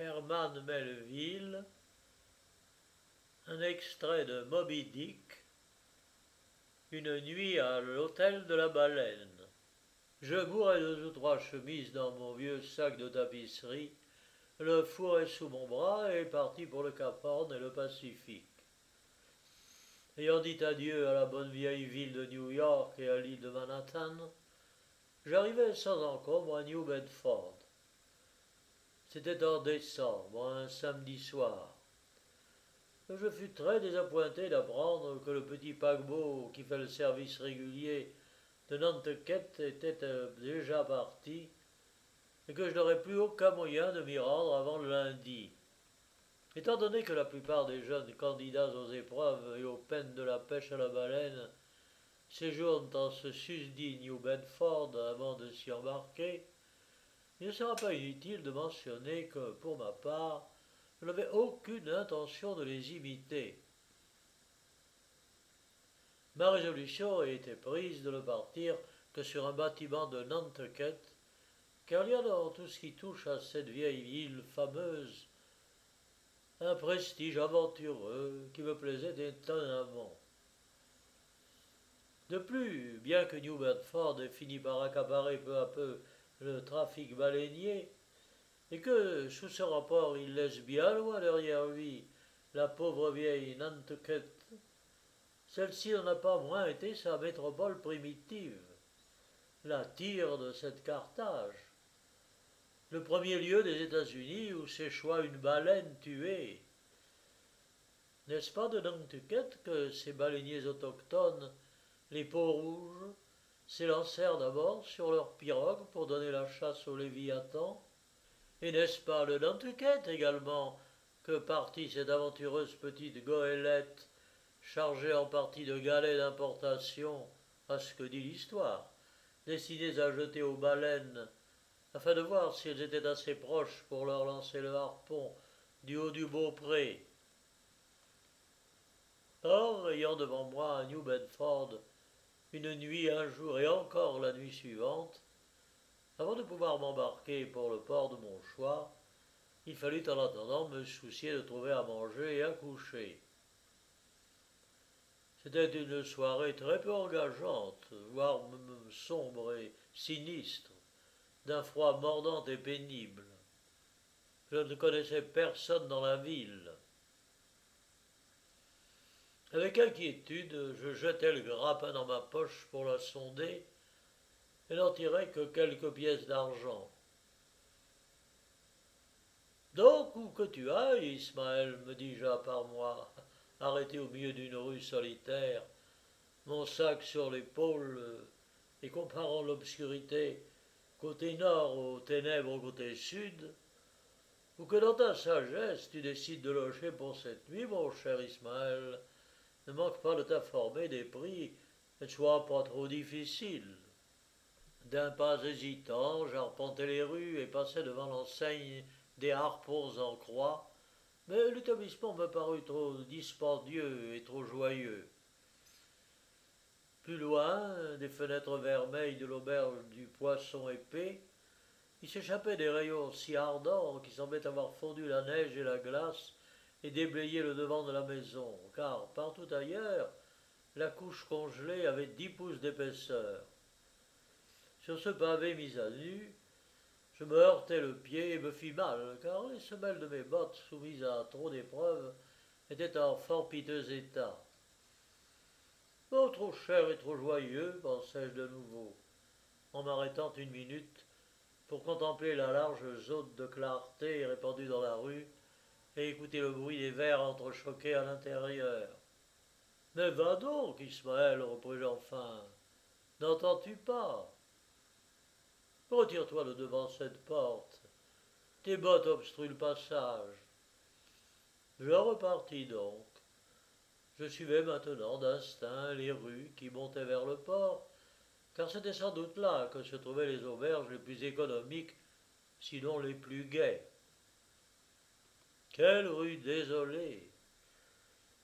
Herman Melville, un extrait de Moby Dick, une nuit à l'hôtel de la baleine. Je bourrais deux ou trois chemises dans mon vieux sac de tapisserie, le fourrai sous mon bras et parti pour le Cap Horn et le Pacifique. Ayant dit adieu à la bonne vieille ville de New York et à l'île de Manhattan, j'arrivai sans encombre à New Bedford. C'était en décembre, un samedi soir. Je fus très désappointé d'apprendre que le petit paquebot qui fait le service régulier de Nantucket était euh, déjà parti et que je n'aurais plus aucun moyen de m'y rendre avant le lundi. Étant donné que la plupart des jeunes candidats aux épreuves et aux peines de la pêche à la baleine séjournent en ce susdit New Bedford avant de s'y embarquer, il ne sera pas inutile de mentionner que, pour ma part, je n'avais aucune intention de les imiter. Ma résolution a été prise de ne partir que sur un bâtiment de Nantucket, car il y a dans tout ce qui touche à cette vieille île fameuse un prestige aventureux qui me plaisait étonnamment. De plus, bien que New Bedford ait fini par accaparer peu à peu le trafic baleinier, et que, sous ce rapport, il laisse bien loin derrière lui la pauvre vieille Nantucket, celle-ci n'en a pas moins été sa métropole primitive, la tire de cette Carthage, le premier lieu des États-Unis où s'échoua une baleine tuée. N'est-ce pas de Nantucket que ces baleiniers autochtones, les peaux rouges, s'élancèrent d'abord sur leurs pirogues pour donner la chasse aux Léviathans Et n'est-ce pas de Nantucket également que partit cette aventureuse petite goélette chargée en partie de galets d'importation, à ce que dit l'histoire, destinés à jeter aux baleines, afin de voir si elles étaient assez proches pour leur lancer le harpon du haut du Beaupré. Or, ayant devant moi à New Bedford une nuit, un jour et encore la nuit suivante, avant de pouvoir m'embarquer pour le port de mon choix, il fallut en attendant me soucier de trouver à manger et à coucher. C'était une soirée très peu engageante, voire sombre et sinistre, d'un froid mordant et pénible. Je ne connaissais personne dans la ville. Avec inquiétude, je jetai le grappin dans ma poche pour la sonder et n'en tirai que quelques pièces d'argent. Donc, où que tu ailles, Ismaël, me dis-je à part moi, arrêté au milieu d'une rue solitaire, mon sac sur l'épaule, et comparant l'obscurité côté nord aux ténèbres côté sud, ou que dans ta sagesse tu décides de loger pour cette nuit, mon cher Ismaël, ne manque pas de t'informer des prix ne sois pas trop difficile. D'un pas hésitant, j'arpentais les rues et passais devant l'enseigne des harpons en croix, mais l'établissement me parut trop dispendieux et trop joyeux. Plus loin, des fenêtres vermeilles de l'auberge du poisson épais, il s'échappait des rayons si ardents qui semblaient avoir fondu la neige et la glace et déblayer le devant de la maison, car partout ailleurs, la couche congelée avait dix pouces d'épaisseur. Sur ce pavé mis à nu, je me heurtai le pied et me fis mal, car les semelles de mes bottes, soumises à trop d'épreuves, étaient en fort piteux état. Oh, trop cher et trop joyeux, pensai-je de nouveau, en m'arrêtant une minute pour contempler la large zone de clarté répandue dans la rue et écouter le bruit des verres entrechoqués à l'intérieur. Mais va donc, Ismaël, repris-je enfin. N'entends-tu pas? Retire-toi de devant cette porte. Tes bottes obstruent le passage. Je repartis donc. Je suivais maintenant d'instinct les rues qui montaient vers le port, car c'était sans doute là que se trouvaient les auberges les plus économiques, sinon les plus gaies. Quelle rue désolée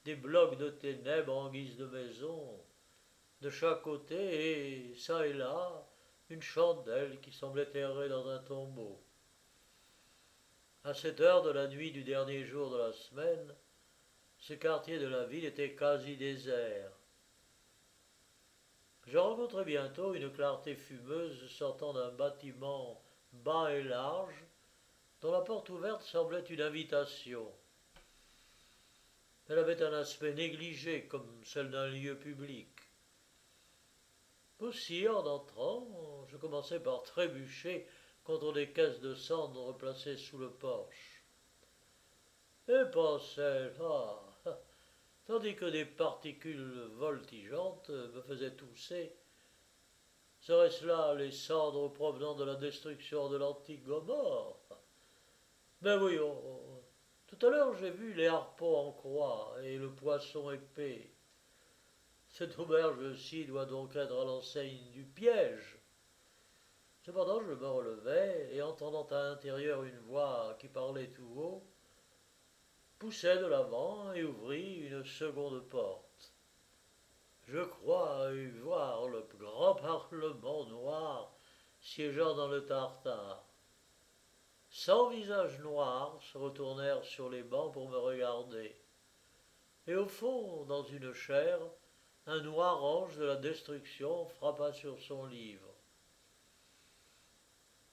Des blocs de ténèbres en guise de maison, de chaque côté, et çà et là, une chandelle qui semblait errer dans un tombeau. À cette heure de la nuit du dernier jour de la semaine, ce quartier de la ville était quasi désert. Je rencontrai bientôt une clarté fumeuse sortant d'un bâtiment bas et large, la porte ouverte semblait une invitation. Elle avait un aspect négligé comme celle d'un lieu public. Aussi, en entrant, je commençai par trébucher contre des caisses de cendres placées sous le porche. Et pensais ah, tandis que des particules voltigeantes me faisaient tousser, serait-ce là les cendres provenant de la destruction de l'antique Gomorre? Ben oui, tout à l'heure j'ai vu les harpons en croix et le poisson épais. Cette auberge-ci doit donc être à l'enseigne du piège. Cependant, je me relevai et entendant à l'intérieur une voix qui parlait tout haut, poussai de l'avant et ouvrit une seconde porte. Je crois y voir le grand parlement noir siégeant dans le tartare. Cent visages noirs se retournèrent sur les bancs pour me regarder. Et au fond, dans une chaire, un noir ange de la destruction frappa sur son livre.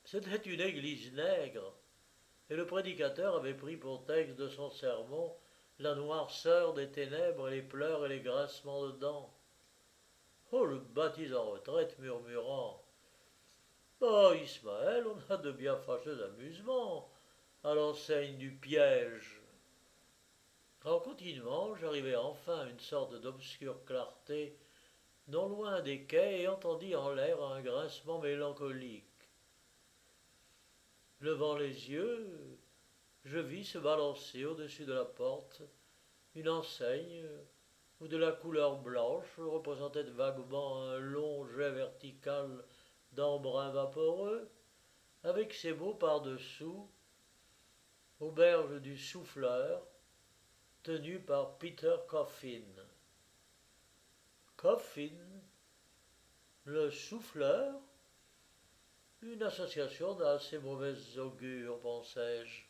C'était une église nègre, et le prédicateur avait pris pour texte de son sermon la noirceur des ténèbres et les pleurs et les grincements de dents. Oh, le baptise en retraite murmurant Oh, Ismaël, on a de bien fâcheux amusements à l'enseigne du piège. En continuant, j'arrivai enfin à une sorte d'obscure clarté, non loin des quais, et entendis en l'air un grincement mélancolique. Levant les yeux, je vis se balancer au-dessus de la porte une enseigne où de la couleur blanche représentait vaguement un long jet vertical d'embrun vaporeux, avec ces mots par-dessous Auberge du souffleur, tenu par Peter Coffin. Coffin, le souffleur Une association d'assez mauvais augure, pensai-je.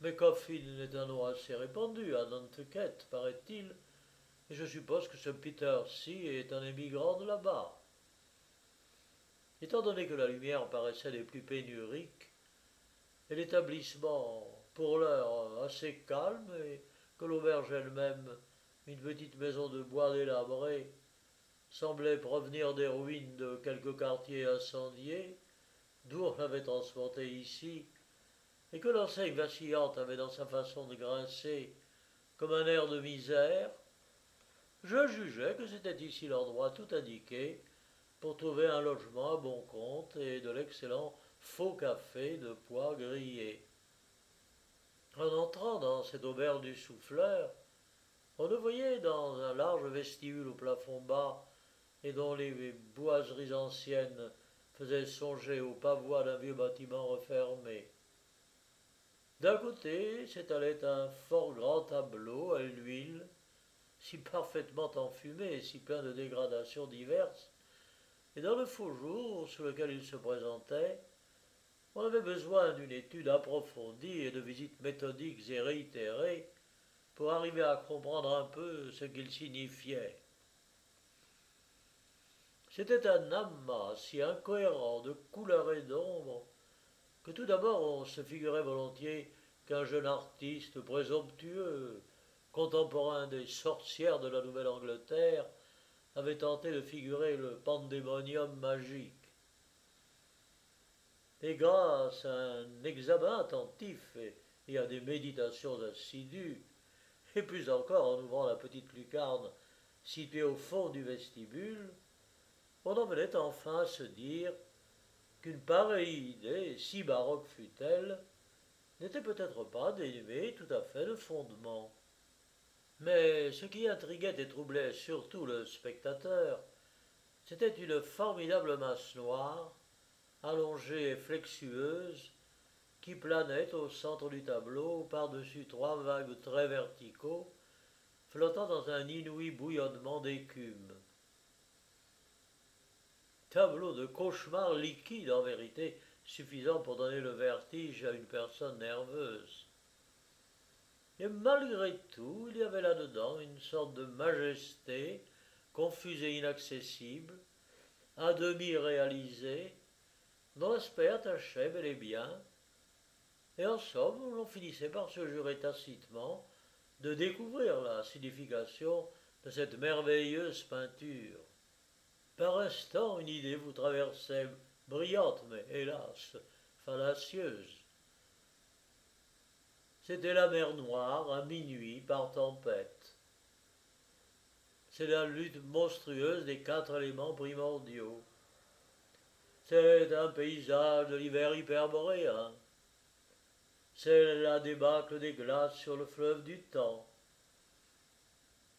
Mais Coffin est un nom assez répandu à Nantucket, paraît-il, et je suppose que ce Peter-ci est un émigrant de là-bas. Étant donné que la lumière paraissait des plus pénuriques, et l'établissement pour l'heure assez calme et que l'auberge elle-même, une petite maison de bois délabrée, semblait provenir des ruines de quelques quartiers incendiés, d'où on avait transporté ici, et que l'enseigne vacillante avait dans sa façon de grincer comme un air de misère, je jugeais que c'était ici l'endroit tout indiqué pour trouver un logement à bon compte et de l'excellent faux café de pois grillés. En entrant dans cette auberge du souffleur, on le voyait dans un large vestibule au plafond bas et dont les boiseries anciennes faisaient songer au pavois d'un vieux bâtiment refermé. D'un côté s'étalait un fort grand tableau à l'huile, si parfaitement enfumé et si plein de dégradations diverses, et dans le faux jour sous lequel il se présentait, on avait besoin d'une étude approfondie et de visites méthodiques et réitérées pour arriver à comprendre un peu ce qu'il signifiait. C'était un amas si incohérent de couleurs et d'ombres que tout d'abord on se figurait volontiers qu'un jeune artiste présomptueux, contemporain des sorcières de la Nouvelle-Angleterre, avait tenté de figurer le pandémonium magique et grâce à un examen attentif et, à des méditations assidues, et plus encore en ouvrant la petite lucarne située au fond du vestibule, on en venait enfin à se dire qu'une pareille idée, si baroque fût-elle, n'était peut-être pas dénuée tout à fait de fondement. Mais ce qui intriguait et troublait surtout le spectateur, c'était une formidable masse noire allongée et flexueuse, qui planait au centre du tableau par-dessus trois vagues très verticaux, flottant dans un inouï bouillonnement d'écume. Tableau de cauchemar liquide en vérité, suffisant pour donner le vertige à une personne nerveuse. Et malgré tout, il y avait là-dedans une sorte de majesté, confuse et inaccessible, à demi réalisée, dont l'aspect attachait bel et bien, et en somme, l'on finissait par se jurer tacitement de découvrir la signification de cette merveilleuse peinture. Par instant, une idée vous traversait, brillante, mais hélas, fallacieuse. C'était la mer Noire, à minuit, par tempête. C'est la lutte monstrueuse des quatre éléments primordiaux. C'est un paysage de l'hiver hyperboréen. C'est la débâcle des glaces sur le fleuve du temps.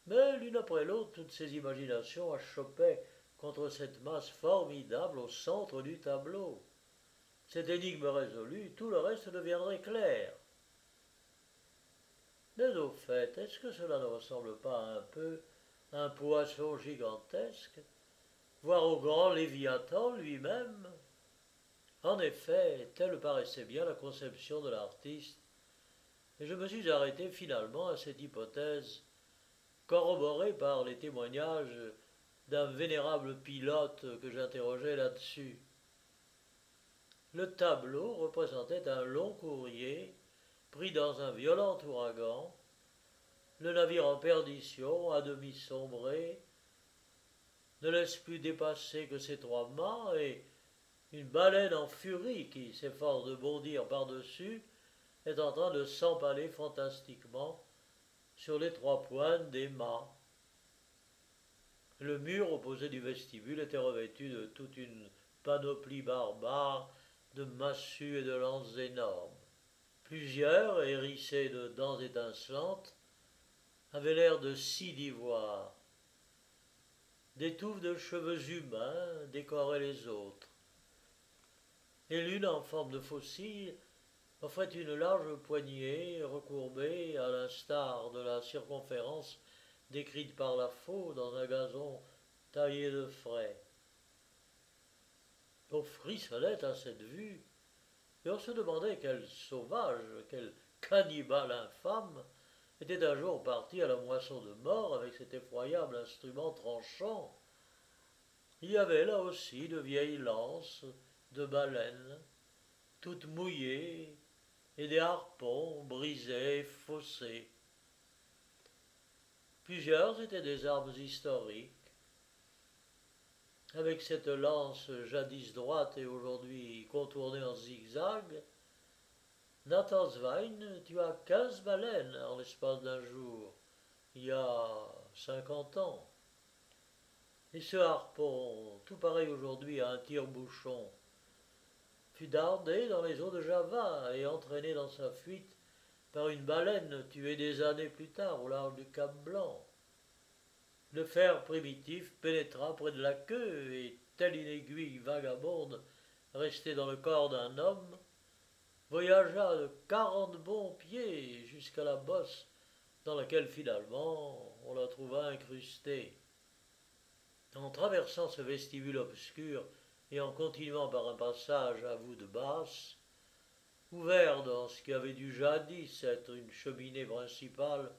Mais l'une après l'autre, toutes ces imaginations achopaient contre cette masse formidable au centre du tableau. Cette énigme résolue, tout le reste deviendrait clair. Mais au fait, est-ce que cela ne ressemble pas un peu à un poisson gigantesque, voire au grand Léviathan lui-même? En effet, telle paraissait bien la conception de l'artiste, et je me suis arrêté finalement à cette hypothèse, corroborée par les témoignages d'un vénérable pilote que j'interrogeais là-dessus. Le tableau représentait un long courrier pris dans un violent ouragan, le navire en perdition, à demi sombré, ne laisse plus dépasser que ses trois mâts et une baleine en furie qui s'efforce de bondir par-dessus est en train de s'empaler fantastiquement sur les trois pointes des mâts. Le mur opposé du vestibule était revêtu de toute une panoplie barbare de massues et de lances énormes. Plusieurs, hérissés de dents étincelantes, avaient l'air de scie d'ivoire. Des touffes de cheveux humains décoraient les autres. Et l'une, en forme de fossile, offrait une large poignée recourbée à l'instar de la circonférence décrite par la faux dans un gazon taillé de frais. On frissonnait à cette vue, et on se demandait quel sauvage, quel cannibale infâme était un jour parti à la moisson de mort avec cet effroyable instrument tranchant. Il y avait là aussi de vieilles lances de baleines, toutes mouillées, et des harpons brisés, faussés. Plusieurs étaient des armes historiques. Avec cette lance jadis droite et aujourd'hui contournée en zigzag, Nathan Zwein tua quinze baleines en l'espace d'un jour, il y a cinquante ans. Et ce harpon, tout pareil aujourd'hui à un tire-bouchon, fut dardé dans les eaux de Java et entraîné dans sa fuite par une baleine tuée des années plus tard au large du Cap Blanc. Le fer primitif pénétra près de la queue et, telle une aiguille vagabonde restée dans le corps d'un homme, voyagea de quarante bons pieds jusqu'à la bosse dans laquelle finalement on la trouva incrustée. En traversant ce vestibule obscur et en continuant par un passage à voûte basse, ouvert dans ce qui avait dû jadis être une cheminée principale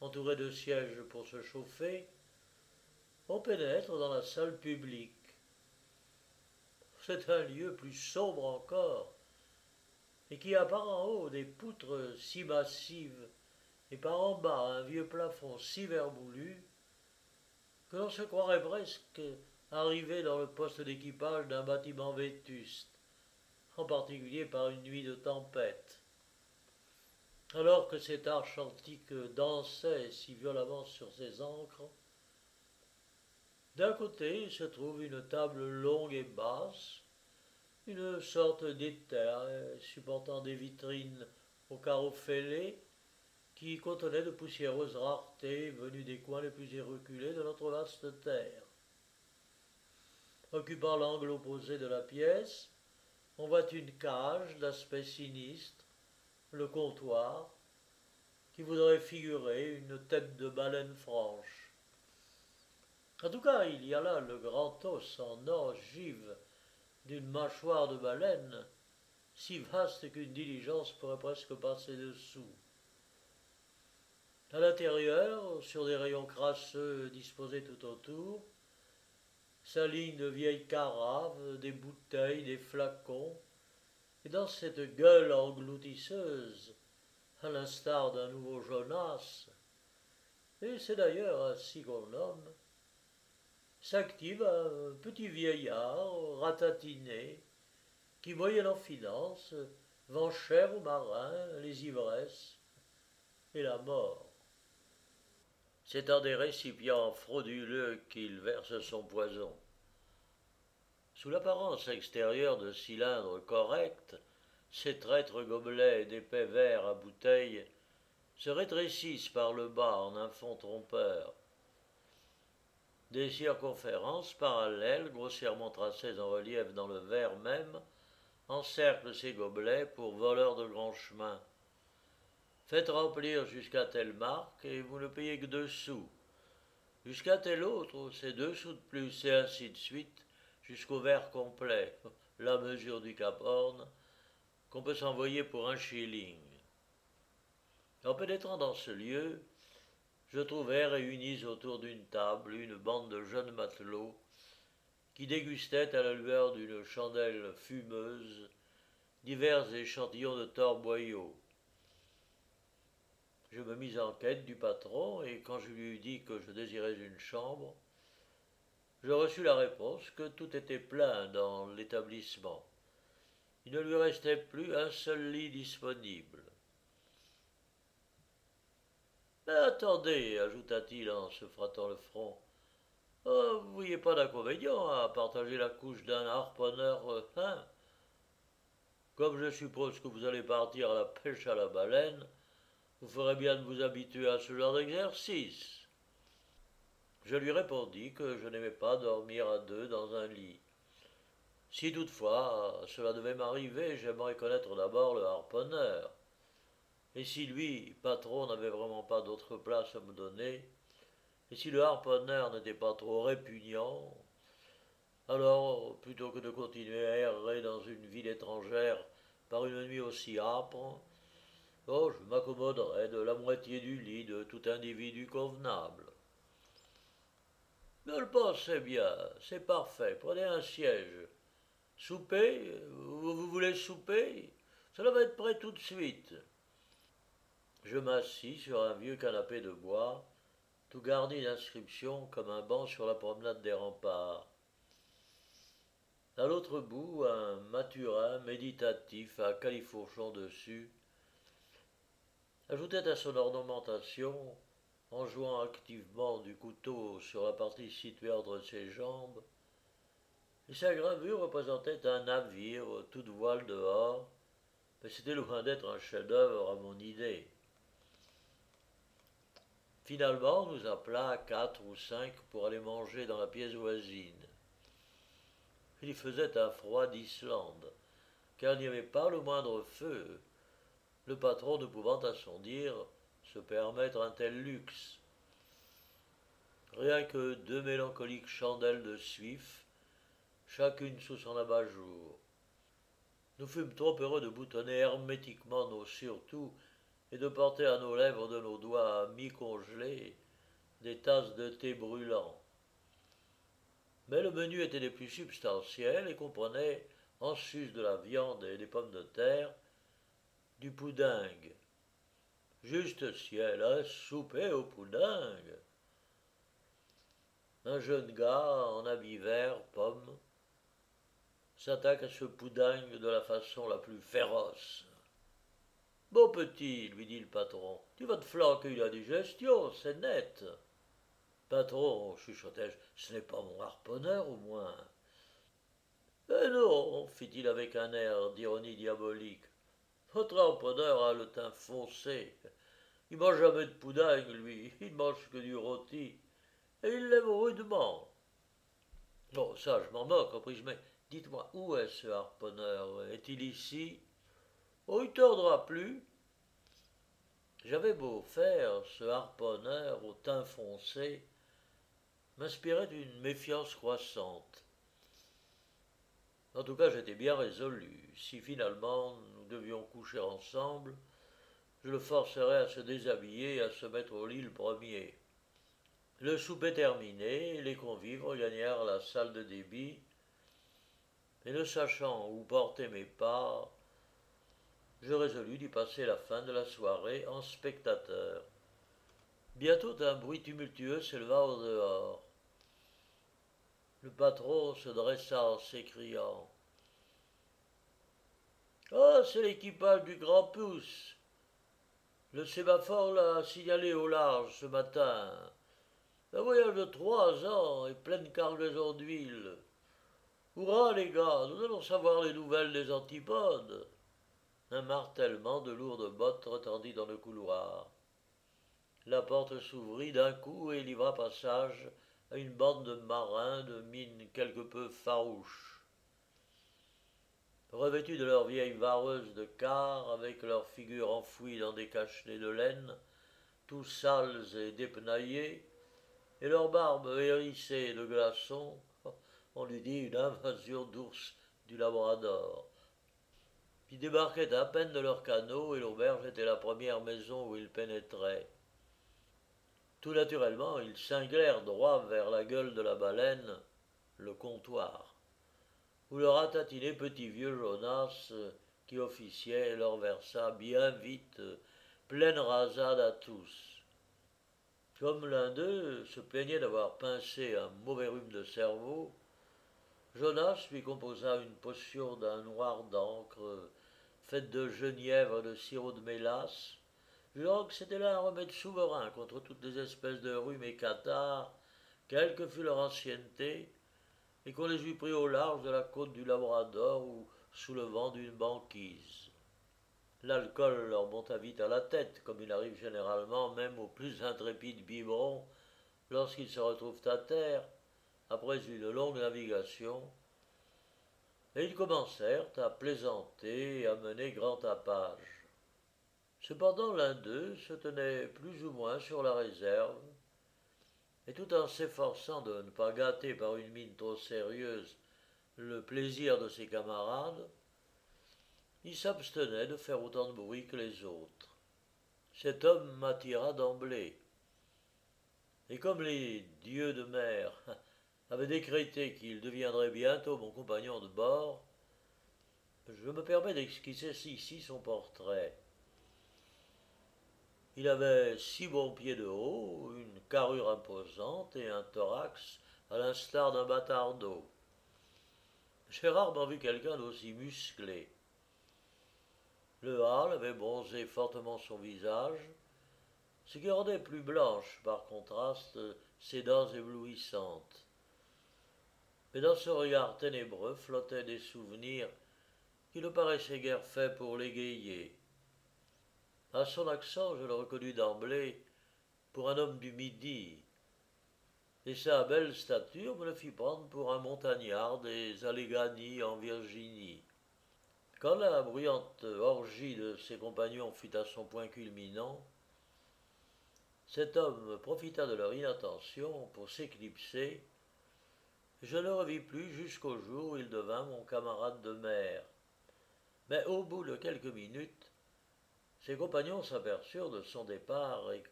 entourée de sièges pour se chauffer, on pénètre dans la salle publique. C'est un lieu plus sombre encore, et qui a par en haut des poutres si massives et par en bas un vieux plafond si vermoulu que l'on se croirait presque arrivé dans le poste d'équipage d'un bâtiment vétuste en particulier par une nuit de tempête. Alors que cette arche antique dansait si violemment sur ses ancres, d'un côté se trouve une table longue et basse, une sorte d'éther supportant des vitrines aux carreaux fêlés qui contenaient de poussiéreuses raretés venues des coins les plus reculés de notre vaste terre. Occupant l'angle opposé de la pièce, on voit une cage d'aspect sinistre, le comptoir, qui voudrait figurer une tête de baleine franche. En tout cas, il y a là le grand os en ogive d'une mâchoire de baleine si vaste qu'une diligence pourrait presque passer dessous. À l'intérieur, sur des rayons crasseux disposés tout autour, s'alignent de vieilles caraves, des bouteilles, des flacons, et dans cette gueule engloutisseuse, à l'instar d'un nouveau Jonas, et c'est d'ailleurs ainsi qu'on nomme, s'active un petit vieillard ratatiné qui, moyennant finance, vend cher aux marins les ivresses et la mort. C'est dans des récipients frauduleux qu'il verse son poison. Sous l'apparence extérieure de cylindres corrects, ces traîtres gobelets d'épais verres à bouteilles se rétrécissent par le bas en un fond trompeur. Des circonférences parallèles, grossièrement tracées en relief dans le verre même, encerclent ces gobelets pour voleurs de grands chemins. Faites remplir jusqu'à telle marque et vous ne payez que deux sous. Jusqu'à telle autre, c'est deux sous de plus, et ainsi de suite, jusqu'au verre complet, la mesure du Cap Horn, qu'on peut s'envoyer pour un shilling. En pénétrant dans ce lieu, je trouvais réunis autour d'une table une bande de jeunes matelots qui dégustaient à la lueur d'une chandelle fumeuse divers échantillons de torboyaux. Je me mis en quête du patron et quand je lui eus dit que je désirais une chambre, je reçus la réponse que tout était plein dans l'établissement. Il ne lui restait plus un seul lit disponible. Attendez, ajouta-t-il en se frottant le front, oh, vous voyez pas d'inconvénient à partager la couche d'un harponneur euh, hein? Comme je suppose que vous allez partir à la pêche à la baleine, vous ferez bien de vous habituer à ce genre d'exercice. Je lui répondis que je n'aimais pas dormir à deux dans un lit. Si toutefois cela devait m'arriver, j'aimerais connaître d'abord le harponneur. Et si lui, patron, n'avait vraiment pas d'autre place à me donner, et si le harponneur n'était pas trop répugnant, alors, plutôt que de continuer à errer dans une ville étrangère par une nuit aussi âpre, oh, je m'accommoderais de la moitié du lit de tout individu convenable. Ne le pensez bien, c'est parfait, prenez un siège. Souper vous voulez souper? Cela va être prêt tout de suite. Je m'assis sur un vieux canapé de bois, tout garni d'inscriptions comme un banc sur la promenade des remparts. À l'autre bout, un maturin méditatif à califourchon dessus ajoutait à son ornementation, en jouant activement du couteau sur la partie située entre ses jambes, et sa gravure représentait un navire, toute voile dehors, mais c'était loin d'être un chef-d'œuvre à mon idée. Finalement, on nous appela quatre ou cinq pour aller manger dans la pièce voisine. Il faisait un froid d'Islande, car il n'y avait pas le moindre feu, le patron ne pouvant à son dire se permettre un tel luxe. Rien que deux mélancoliques chandelles de suif, chacune sous son abat-jour. Nous fûmes trop heureux de boutonner hermétiquement nos surtout et de porter à nos lèvres de nos doigts mi-congelés des tasses de thé brûlant. Mais le menu était des plus substantiels et comprenait, en sus de la viande et des pommes de terre, du poudingue. Juste ciel, un souper au poudingue. Un jeune gars en habit vert, pomme, s'attaque à ce poudingue de la façon la plus féroce. Bon petit, lui dit le patron, tu vas te flanquer la digestion, c'est net. Patron, chuchotai-je, ce n'est pas mon harponneur au moins. Eh non, fit-il avec un air d'ironie diabolique. Votre harponneur a le teint foncé. Il mange jamais de poudingue, lui, il mange que du rôti. Et il l'aime rudement. Bon, ça, je m'en moque, compris mais dites-moi, où est ce harponneur? Est-il ici? Oh, il tordra plus. J'avais beau faire, ce harponneur au teint foncé m'inspirait d'une méfiance croissante. En tout cas, j'étais bien résolu. Si finalement nous devions coucher ensemble, je le forcerais à se déshabiller et à se mettre au lit le premier. Le souper terminé, les convives regagnèrent la salle de débit, et ne sachant où porter mes pas, je résolus d'y passer la fin de la soirée en spectateur. Bientôt un bruit tumultueux s'éleva au dehors. Le patron se dressa en s'écriant Ah, c'est l'équipage du Grand Pouce. Le sémaphore l'a signalé au large ce matin. Un voyage de trois ans et pleine cargaison d'huile. Hurrah, les gars, nous allons savoir les nouvelles des antipodes. Un martèlement de lourdes bottes retendit dans le couloir. La porte s'ouvrit d'un coup et livra passage à une bande de marins de mine quelque peu farouche. Revêtus de leurs vieilles vareuses de quart, avec leurs figures enfouies dans des cachenets de laine, tous sales et dépenaillés, et leurs barbes hérissées de glaçons, on lui dit une invasion d'ours du Labrador, qui débarquaient à peine de leur canot et l'auberge était la première maison où ils pénétraient. Tout naturellement, ils cinglèrent droit vers la gueule de la baleine, le comptoir, où le ratatiné petit vieux Jonas, qui officiait, leur versa bien vite pleine rasade à tous. Comme l'un d'eux se plaignait d'avoir pincé un mauvais rhume de cerveau, Jonas lui composa une potion d'un noir d'encre faite de genièvre et de sirop de mélasse, que c'était là un remède souverain contre toutes les espèces de rhumes et catarrhes, quelle que fût leur ancienneté, et qu'on les eût pris au large de la côte du Labrador ou sous le vent d'une banquise. L'alcool leur monta vite à la tête, comme il arrive généralement même aux plus intrépides biberons lorsqu'ils se retrouvent à terre, après une longue navigation, et ils commencèrent à plaisanter et à mener grand tapage. Cependant l'un d'eux se tenait plus ou moins sur la réserve, et tout en s'efforçant de ne pas gâter par une mine trop sérieuse le plaisir de ses camarades, il s'abstenait de faire autant de bruit que les autres. Cet homme m'attira d'emblée. Et comme les dieux de mer avaient décrété qu'il deviendrait bientôt mon compagnon de bord, je me permets d'esquisser ici son portrait. Il avait six bons pieds de haut, une carrure imposante et un thorax à l'instar d'un bâtard d'eau. J'ai rarement vu quelqu'un d'aussi musclé. Le hâle avait bronzé fortement son visage, ce qui rendait plus blanche, par contraste, ses dents éblouissantes. Mais dans ce regard ténébreux flottaient des souvenirs qui ne paraissaient guère faits pour l'égayer. À son accent, je le reconnus d'emblée pour un homme du Midi, et sa belle stature me le fit prendre pour un montagnard des Alleghanies en Virginie. Quand la bruyante orgie de ses compagnons fut à son point culminant, cet homme profita de leur inattention pour s'éclipser. Je ne le revis plus jusqu'au jour où il devint mon camarade de mer. Mais au bout de quelques minutes, ses compagnons s'aperçurent de son départ et,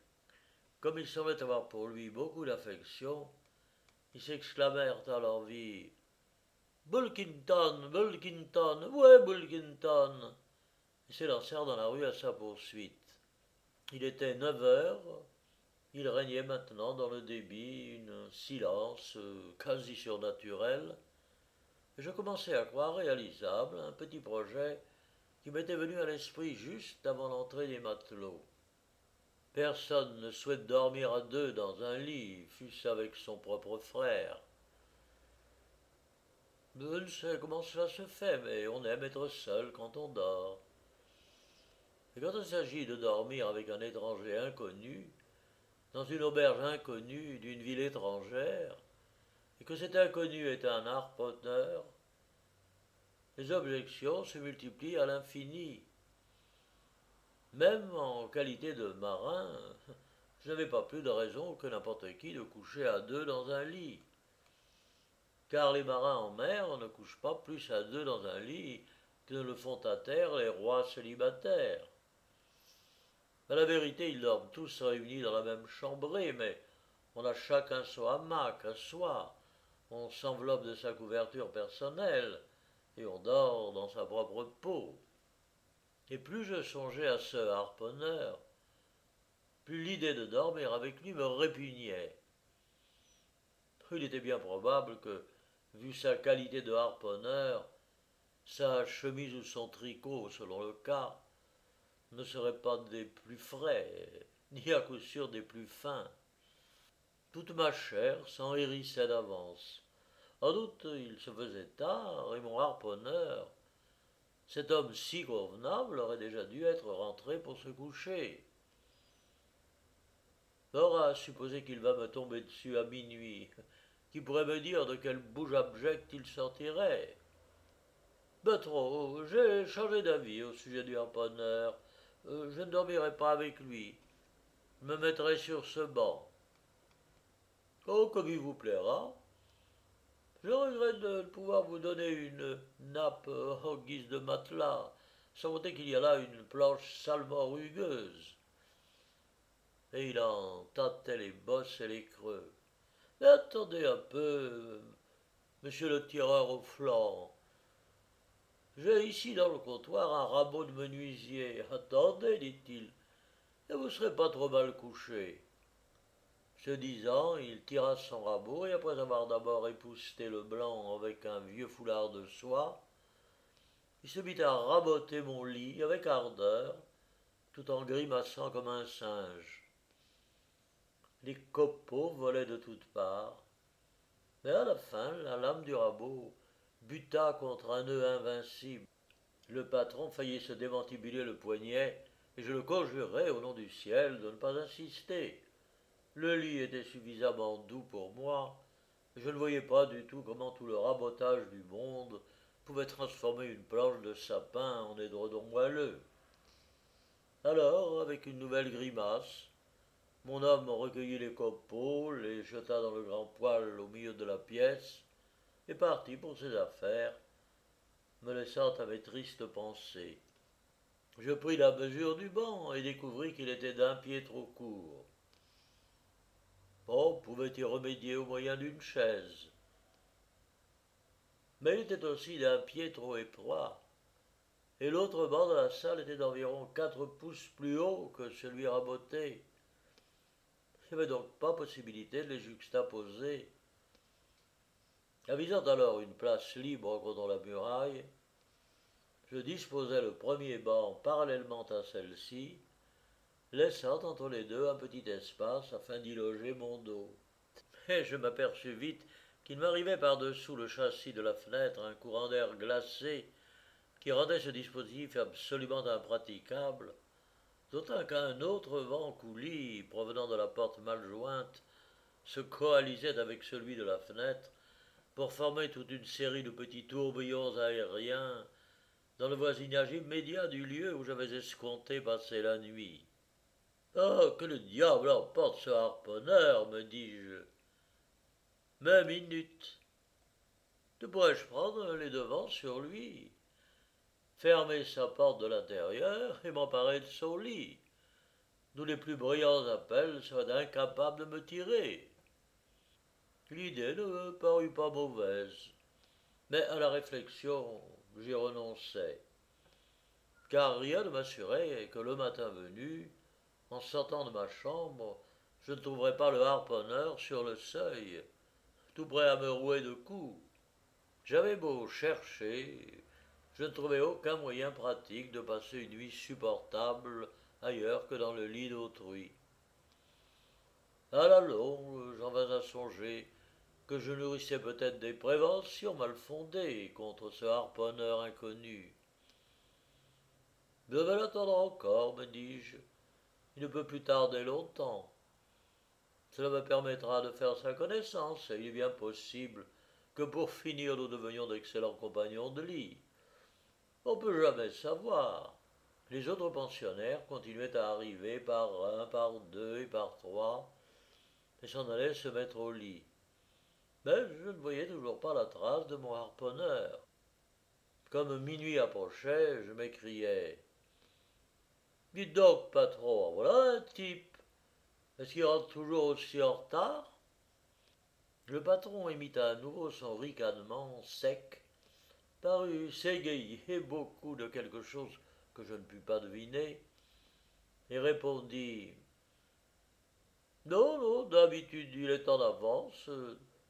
comme ils semblaient avoir pour lui beaucoup d'affection, ils s'exclamèrent à l'envie Bulkington, Bulkington, où est Bulkington et s'élancèrent dans la rue à sa poursuite. Il était neuf heures, il régnait maintenant dans le débit un silence quasi surnaturel, je commençais à croire réalisable un petit projet qui m'était venu à l'esprit juste avant l'entrée des matelots. Personne ne souhaite dormir à deux dans un lit, fût-ce avec son propre frère. Je ne sais comment cela se fait, mais on aime être seul quand on dort. Et quand il s'agit de dormir avec un étranger inconnu, dans une auberge inconnue d'une ville étrangère, et que cet inconnu est un harponneur, les objections se multiplient à l'infini. Même en qualité de marin, je n'avais pas plus de raison que n'importe qui de coucher à deux dans un lit. car les marins en mer ne couchent pas plus à deux dans un lit que ne le font à terre les rois célibataires. À la vérité, ils dorment tous réunis dans la même chambrée, mais on a chacun son hamac à soi, on s'enveloppe de sa couverture personnelle, et on dort dans sa propre peau. Et plus je songeais à ce harponneur, plus l'idée de dormir avec lui me répugnait. Il était bien probable que, vu sa qualité de harponneur, sa chemise ou son tricot, selon le cas, ne serait pas des plus frais, ni à coup sûr des plus fins. Toute ma chair s'en hérissait d'avance. En doute, il se faisait tard, et mon harponneur, cet homme si convenable, aurait déjà dû être rentré pour se coucher. Or, à supposer qu'il va me tomber dessus à minuit, qui pourrait me dire de quelle bouge abjecte il sortirait Ben trop, j'ai changé d'avis au sujet du harponneur. Euh, je ne dormirai pas avec lui. Je me mettrai sur ce banc. Oh, comme il vous plaira. Je regrette de pouvoir vous donner une nappe en guise de matelas, sans compter qu'il y a là une planche salement rugueuse. Et il en tâtait les bosses et les creux. Attendez un peu, monsieur le tireur au flanc. J'ai ici dans le comptoir un rabot de menuisier. Attendez, dit-il, et vous serez pas trop mal couché. Ce disant, il tira son rabot et après avoir d'abord épousté le blanc avec un vieux foulard de soie, il se mit à raboter mon lit avec ardeur, tout en grimaçant comme un singe. Les copeaux volaient de toutes parts, mais à la fin, la lame du rabot buta contre un nœud invincible. Le patron faillit se démantibuler le poignet, et je le conjurai au nom du ciel de ne pas insister. Le lit était suffisamment doux pour moi, et je ne voyais pas du tout comment tout le rabotage du monde pouvait transformer une planche de sapin en édredon moelleux. Alors, avec une nouvelle grimace, mon homme recueillit les copeaux, les jeta dans le grand poêle au milieu de la pièce, et partit pour ses affaires, me laissant à mes tristes pensées. Je pris la mesure du banc et découvris qu'il était d'un pied trop court. On pouvait y remédier au moyen d'une chaise? Mais il était aussi d'un pied trop étroit, et l'autre banc de la salle était d'environ quatre pouces plus haut que celui raboté. Il n'y avait donc pas possibilité de les juxtaposer. Avisant alors une place libre contre la muraille, je disposai le premier banc parallèlement à celle-ci, laissant entre les deux un petit espace afin d'y loger mon dos. Mais je m'aperçus vite qu'il m'arrivait par-dessous le châssis de la fenêtre un courant d'air glacé qui rendait ce dispositif absolument impraticable, d'autant qu'un autre vent coulis provenant de la porte mal jointe se coalisait avec celui de la fenêtre pour former toute une série de petits tourbillons aériens dans le voisinage immédiat du lieu où j'avais escompté passer la nuit. Ah, que le diable emporte ce harponneur, me dis-je. Mais minute. Ne pourrais-je prendre les devants sur lui, fermer sa porte de l'intérieur et m'emparer de son lit, d'où les plus brillants appels seraient incapables de me tirer L'idée ne me parut pas mauvaise, mais à la réflexion j'y renonçai, car rien ne m'assurait que le matin venu, en sortant de ma chambre, je ne trouverais pas le harponneur sur le seuil, tout prêt à me rouer de coups. J'avais beau chercher, je ne trouvais aucun moyen pratique de passer une nuit supportable ailleurs que dans le lit d'autrui. À la longue, j'en vas à songer que je nourrissais peut-être des préventions mal fondées contre ce harponneur inconnu. Je vais l'attendre encore, me dis-je. Il ne peut plus tarder longtemps. Cela me permettra de faire sa connaissance, et il est bien possible que pour finir nous devenions d'excellents compagnons de lit. On ne peut jamais savoir. Les autres pensionnaires continuaient à arriver par un, par deux et par trois, et s'en allaient se mettre au lit. Mais je ne voyais toujours pas la trace de mon harponneur. Comme minuit approchait, je m'écriai Dites donc, patron, voilà un type. Est-ce qu'il rentre toujours aussi en retard? Le patron imita à nouveau son ricanement sec, parut s'égayer beaucoup de quelque chose que je ne pus pas deviner, et répondit Non, non, d'habitude il est en avance,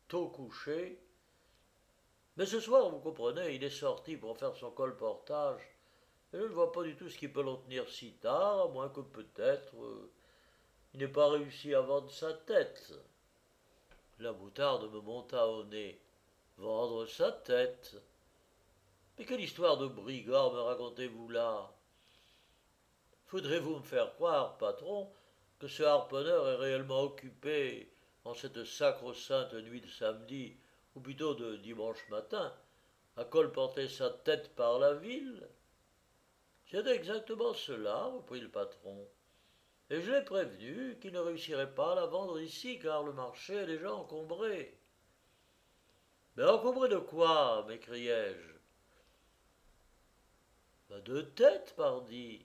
tôt couché. Mais ce soir, vous comprenez, il est sorti pour faire son colportage, et je ne vois pas du tout ce qui peut l'en tenir si tard, à moins que peut-être euh, il n'ait pas réussi à vendre sa tête. La moutarde me monta au nez. Vendre sa tête Mais quelle histoire de brigand me racontez-vous là? Faudrez-vous me faire croire, patron, que ce harponneur est réellement occupé en cette sacro-sainte nuit de samedi, ou plutôt de dimanche matin, à colporter sa tête par la ville C'est exactement cela, reprit le patron. Et je l'ai prévenu qu'il ne réussirait pas à la vendre ici, car le marché est déjà encombré. Mais encombré de quoi? m'écriai-je. Ben de têtes, pardi.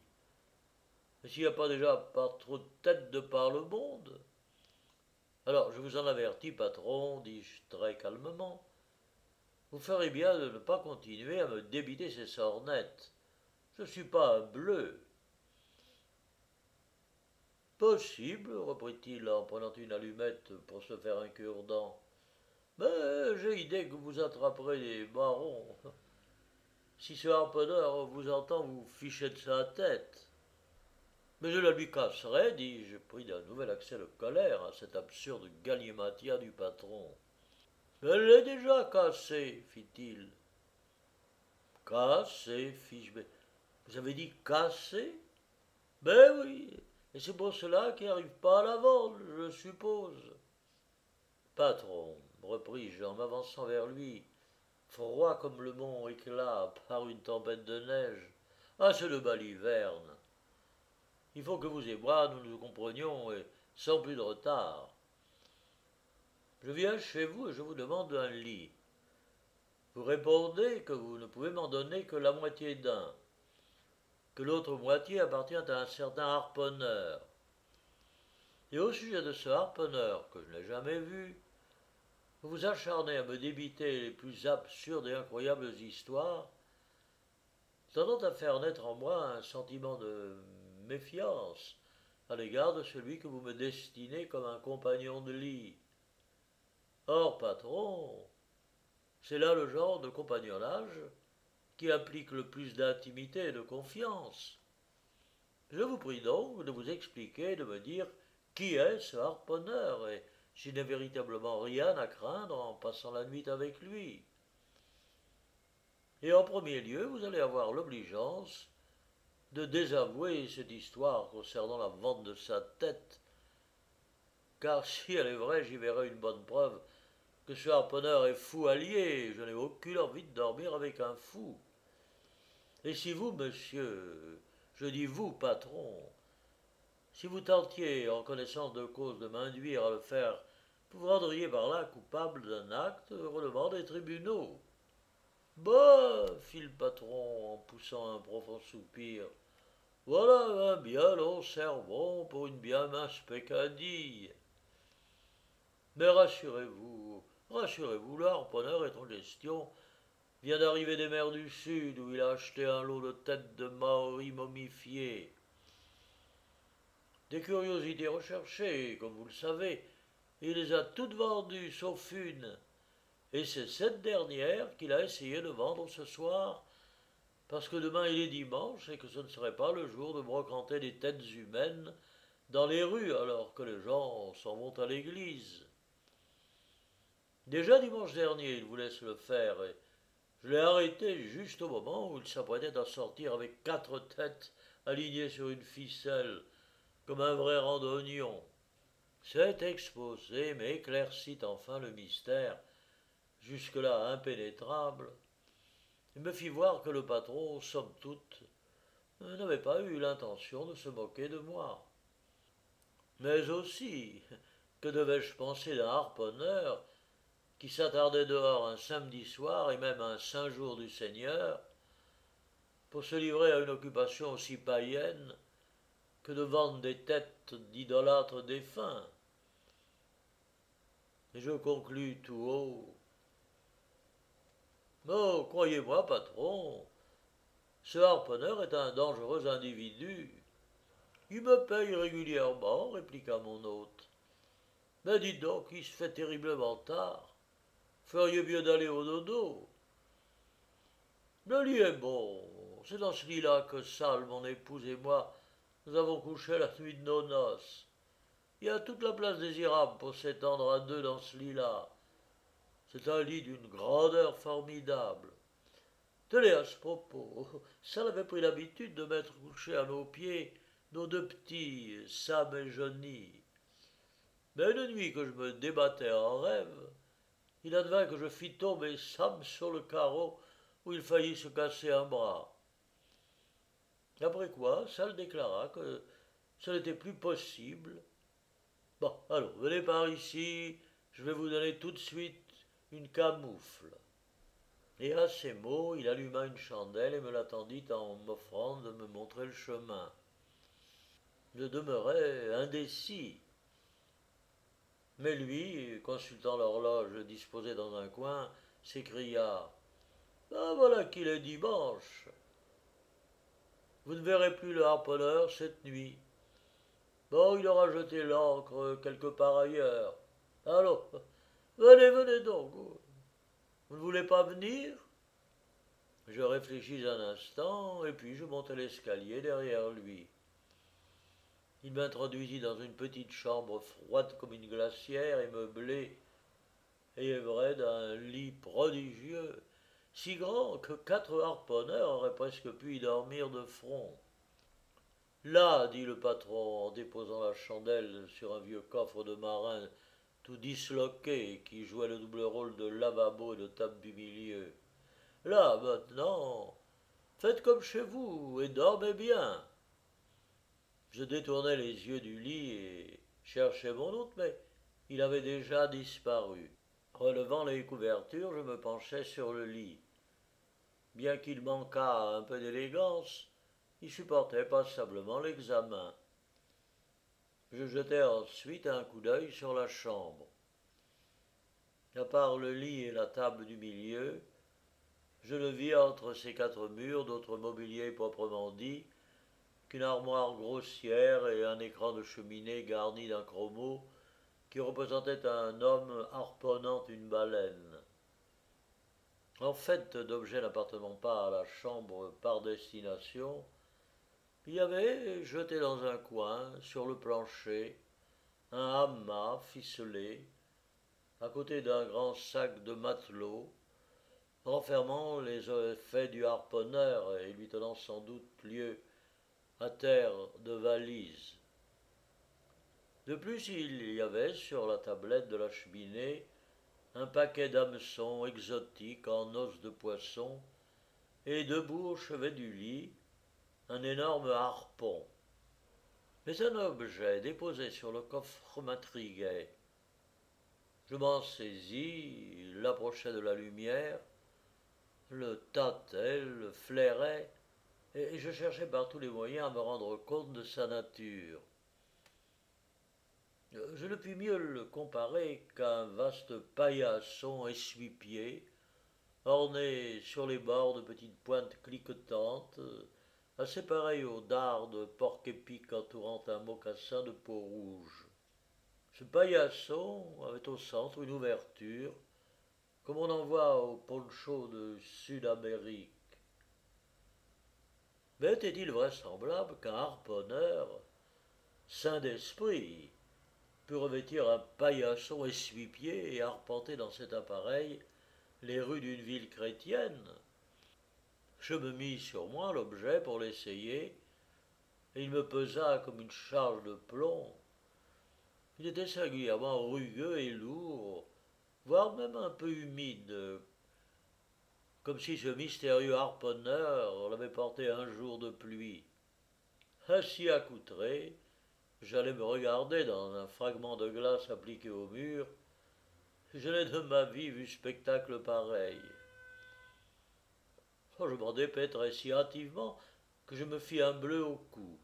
Mais s'il n'y a pas déjà pas trop de têtes de par le monde Alors, je vous en avertis, patron, dis-je très calmement. Vous ferez bien de ne pas continuer à me débiter ces sornettes. Je ne suis pas un bleu. Possible, reprit-il en prenant une allumette pour se faire un cure-dent. Mais j'ai idée que vous attraperez des marrons. Si ce harponneur vous entend vous ficher de sa tête. Mais je la lui casserai, dis-je, pris d'un nouvel accès de colère à cette absurde galimatia du patron. Elle l'est déjà cassée, fit-il. Cassée, fis-je. Vous avez dit cassée Ben oui, et c'est pour cela qu'il n'arrive pas à la vendre, je suppose. Patron, repris-je en m'avançant vers lui, froid comme le mont éclat par une tempête de neige. Ah, c'est le baliverne. Il faut que vous et moi nous nous comprenions et sans plus de retard. Je viens chez vous et je vous demande un lit. Vous répondez que vous ne pouvez m'en donner que la moitié d'un que l'autre moitié appartient à un certain harponneur. Et au sujet de ce harponneur, que je n'ai jamais vu, vous vous acharnez à me débiter les plus absurdes et incroyables histoires, tendant à faire naître en moi un sentiment de méfiance à l'égard de celui que vous me destinez comme un compagnon de lit. Or, patron, c'est là le genre de compagnonnage qui implique le plus d'intimité et de confiance. Je vous prie donc de vous expliquer, de me dire qui est ce harponneur et s'il n'est véritablement rien à craindre en passant la nuit avec lui. Et en premier lieu, vous allez avoir l'obligeance de désavouer cette histoire concernant la vente de sa tête, car si elle est vraie, j'y verrai une bonne preuve que ce harponneur est fou allié, je n'ai aucune envie de dormir avec un fou. Et si vous, monsieur, je dis vous, patron, si vous tentiez, en connaissance de cause, de m'induire à le faire, vous rendriez par là coupable d'un acte relevant des tribunaux. Bah, fit le patron en poussant un profond soupir. Voilà un bien long servon pour une bien mince peccadille. Mais rassurez-vous, rassurez-vous, l'harponneur est en gestion vient d'arriver des mers du Sud où il a acheté un lot de têtes de Maoris momifiées. Des curiosités recherchées, comme vous le savez, il les a toutes vendues sauf une, et c'est cette dernière qu'il a essayé de vendre ce soir, parce que demain il est dimanche et que ce ne serait pas le jour de brocanter des têtes humaines dans les rues alors que les gens s'en vont à l'église. Déjà dimanche dernier, il voulait se le faire, et je l'ai arrêté juste au moment où il s'apprêtait à sortir avec quatre têtes alignées sur une ficelle, comme un vrai randonnion. Cet exposé m'éclaircit enfin le mystère, jusque-là impénétrable, et me fit voir que le patron, somme toute, n'avait pas eu l'intention de se moquer de moi. Mais aussi, que devais-je penser d'un harponneur qui s'attardait dehors un samedi soir et même un saint jour du Seigneur, pour se livrer à une occupation aussi païenne que de vendre des têtes d'idolâtres défunts. Et je conclus tout haut. Oh, croyez-moi, patron, ce harponneur est un dangereux individu. Il me paye régulièrement, répliqua mon hôte. Mais dites donc, il se fait terriblement tard. Feriez mieux d'aller au dodo. Le lit est bon. C'est dans ce lit-là que Salle, mon épouse et moi, nous avons couché la nuit de nos noces. Il y a toute la place désirable pour s'étendre à deux dans ce lit-là. C'est un lit d'une grandeur formidable. Tenez à ce propos, Salle avait pris l'habitude de mettre couché à nos pieds nos deux petits, Sam et Johnny. Mais une nuit que je me débattais en rêve, il advint que je fis tomber Sam sur le carreau où il faillit se casser un bras. Après quoi, Sal déclara que ce n'était plus possible. Bon, alors, venez par ici, je vais vous donner tout de suite une camoufle. Et à ces mots, il alluma une chandelle et me l'attendit en m'offrant de me montrer le chemin. Je demeurais indécis. Mais lui, consultant l'horloge disposée dans un coin, s'écria Ah, voilà qu'il est dimanche. Vous ne verrez plus le harponneur cette nuit. Bon, il aura jeté l'ancre quelque part ailleurs. Allons, venez, venez donc. Vous ne voulez pas venir? Je réfléchis un instant, et puis je montai l'escalier derrière lui. Il m'introduisit dans une petite chambre froide comme une glacière et meublée, et vrai d'un lit prodigieux, si grand que quatre harponneurs auraient presque pu y dormir de front. Là, dit le patron en déposant la chandelle sur un vieux coffre de marin tout disloqué qui jouait le double rôle de lavabo et de table du milieu. Là, maintenant, faites comme chez vous et dormez bien. Je détournai les yeux du lit et cherchais mon hôte, mais il avait déjà disparu. Relevant les couvertures, je me penchai sur le lit. Bien qu'il manquât un peu d'élégance, il supportait passablement l'examen. Je jetai ensuite un coup d'œil sur la chambre. À part le lit et la table du milieu, je ne vis entre ces quatre murs d'autres mobilier proprement dit qu'une armoire grossière et un écran de cheminée garni d'un chromo qui représentait un homme harponnant une baleine. En fait d'objets n'appartenant pas à la chambre par destination, il y avait jeté dans un coin, sur le plancher, un hamac ficelé, à côté d'un grand sac de matelot, renfermant les effets du harponneur et lui tenant sans doute lieu à terre de valise. De plus, il y avait sur la tablette de la cheminée un paquet d'hameçons exotiques en os de poisson, et debout au chevet du lit, un énorme harpon. Mais un objet déposé sur le coffre m'intriguait. Je m'en saisis, l'approchai de la lumière, le tâtai, le flairai, et je cherchais par tous les moyens à me rendre compte de sa nature. Je ne puis mieux le comparer qu'à un vaste paillasson essuie-pied, orné sur les bords de petites pointes cliquetantes, assez pareil au dard de porc-épic entourant un mocassin de peau rouge. Ce paillasson avait au centre une ouverture, comme on en voit au poncho de Sud-Amérique. Mais était-il vraisemblable qu'un harponneur, saint d'esprit, pût revêtir un paillasson essuie-pied et arpenter dans cet appareil les rues d'une ville chrétienne? Je me mis sur moi l'objet pour l'essayer, et il me pesa comme une charge de plomb. Il était singulièrement rugueux et lourd, voire même un peu humide, comme si ce mystérieux harponneur l'avait porté un jour de pluie. Ainsi accoutré, j'allais me regarder dans un fragment de glace appliqué au mur, Je n'ai de ma vie vu spectacle pareil. Je m'en dépêtrai si hâtivement que je me fis un bleu au cou.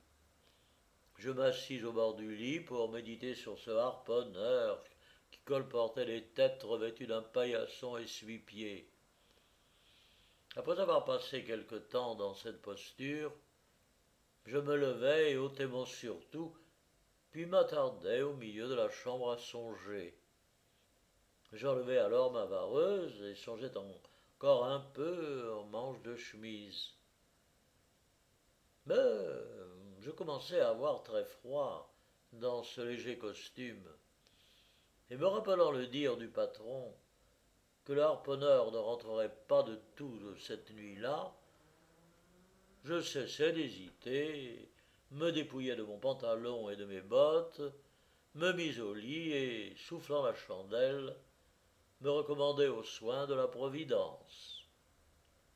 Je m'assis au bord du lit pour méditer sur ce harponneur qui colportait les têtes revêtues d'un paillasson essuie-pied. Après avoir passé quelque temps dans cette posture, je me levai et ôtai mon surtout, puis m'attardai au milieu de la chambre à songer. J'enlevai alors ma vareuse et songeais encore un peu en manche de chemise. Mais je commençais à avoir très froid dans ce léger costume, et me rappelant le dire du patron que le harponneur ne rentrerait pas de tout cette nuit-là, je cessai d'hésiter, me dépouillai de mon pantalon et de mes bottes, me mis au lit et, soufflant la chandelle, me recommandai aux soins de la Providence.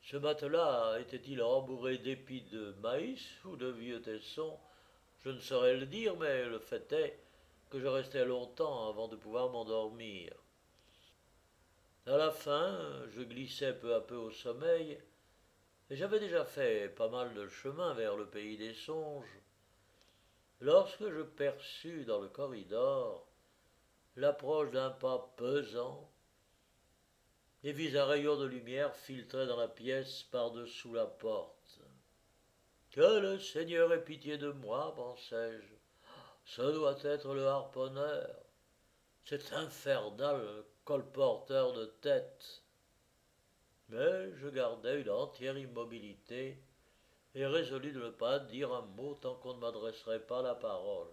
Ce matelas était-il rembourré d'épis de maïs ou de vieux tessons? Je ne saurais le dire, mais le fait est que je restai longtemps avant de pouvoir m'endormir. À la fin, je glissais peu à peu au sommeil, et j'avais déjà fait pas mal de chemin vers le pays des songes, lorsque je perçus dans le corridor l'approche d'un pas pesant, et vis un rayon de lumière filtrer dans la pièce par-dessous la porte. Que le Seigneur ait pitié de moi, pensai-je. Ce doit être le harponneur, cet infernal colporteur de tête mais je gardai une entière immobilité et résolus de ne pas dire un mot tant qu'on ne m'adresserait pas la parole.